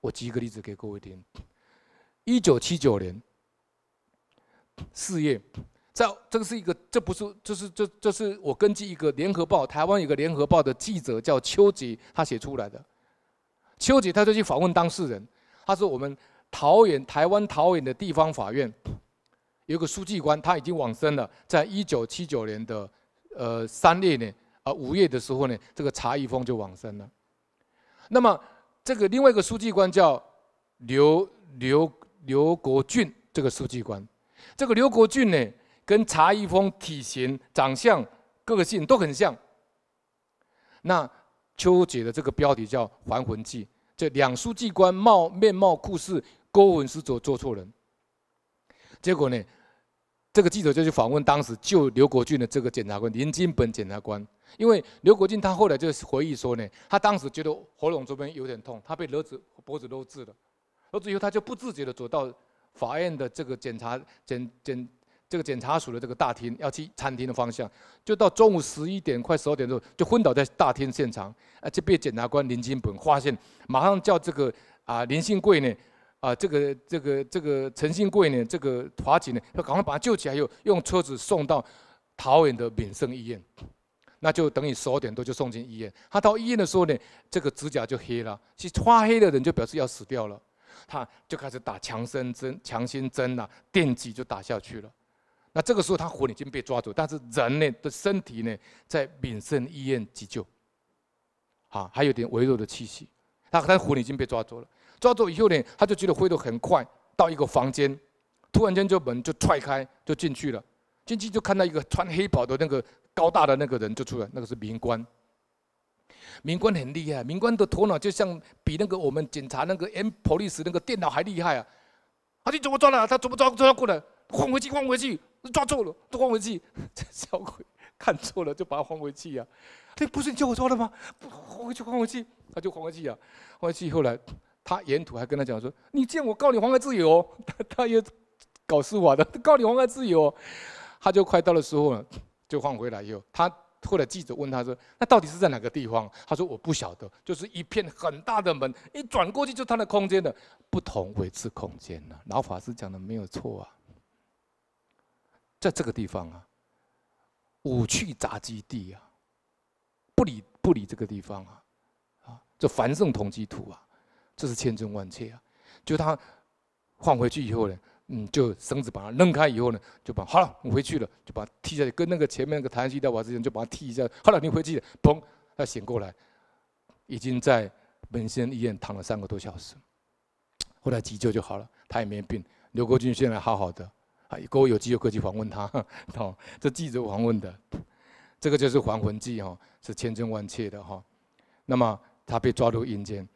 我举一个例子给各位听。一九七九年四月，在这个是一个，这不是，这是这这是我根据一个联合报，台湾有个联合报的记者叫邱杰，他写出来的。邱杰他就去访问当事人，他说我们桃园台湾桃园的地方法院有个书记官，他已经往生了，在一九七九年的呃三月呢，啊五月的时候呢，这个查一峰就往生了。那么这个另外一个书记官叫刘刘。刘国俊这个书记官，这个刘国俊呢，跟查一峰体型、长相、个性都很像。那邱姐的这个标题叫《还魂记》，这两书记官貌面貌酷似，勾魂使者做错人。结果呢，这个记者就去访问当时救刘国俊的这个检察官林金本检察官，因为刘国俊他后来就回忆说呢，他当时觉得喉咙这边有点痛，他被勒子脖子勒治了。而之后，他就不自觉地走到法院的这个检察检检这个检察署的这个大厅，要去餐厅的方向。就到中午十一点快十二点钟，就昏倒在大厅现场。啊，就被检察官林金本发现，马上叫这个啊林信贵呢，啊这个这个这个陈信贵呢，这个法警呢，要赶快把他救起来，又用车子送到桃园的民生医院。那就等于十二点多就送进医院。他到医院的时候呢，这个指甲就黑了，是发黑的人就表示要死掉了。他就开始打强身针、强心针呐，电击就打下去了。那这个时候他魂已经被抓走，但是人呢的身体呢在民生医院急救，啊，还有点微弱的气息。他他魂已经被抓走了，抓走以后呢，他就觉得回头很快到一个房间，突然间就门就踹开就进去了，进去就看到一个穿黑袍的那个高大的那个人就出来，那个是民官。民官很厉害，民官的头脑就像比那个我们警察那个 M Police 那个电脑还厉害啊！他、啊、你怎么抓了？他怎么抓？抓过来，换回去，换回去，抓错了，都换回去。这 小鬼看错了，就把他换回去呀、啊！这不是你叫我抓的吗？换回去，换回去，他就换回去呀、啊。换回去后来，他沿途还跟他讲说：“你这样我告你妨碍自由。他”他他也搞司法的，告你妨碍自由。他就快到的时候了，就换回来以后，他。后来记者问他说：“那到底是在哪个地方？”他说：“我不晓得，就是一片很大的门，一转过去就他的空间的不同位置空间了。”老法师讲的没有错啊，在这个地方啊，五趣杂基地啊，不理不理这个地方啊，啊，这凡圣同居土啊，这是千真万确啊。就他换回去以后呢。嗯，就绳子把它扔开以后呢，就把好了，我回去了，就把它踢下去，跟那个前面那个弹性吊瓦之间，就把它踢一下。好了，你回去，砰，他醒过来，已经在本县医院躺了三个多小时。后来急救就好了，他也没病。刘国军现在好好的，啊，各位有机会可以去访问他。哦，这记者访问的，这个就是还魂记哈，是千真万确的哈。那么他被抓入阴间，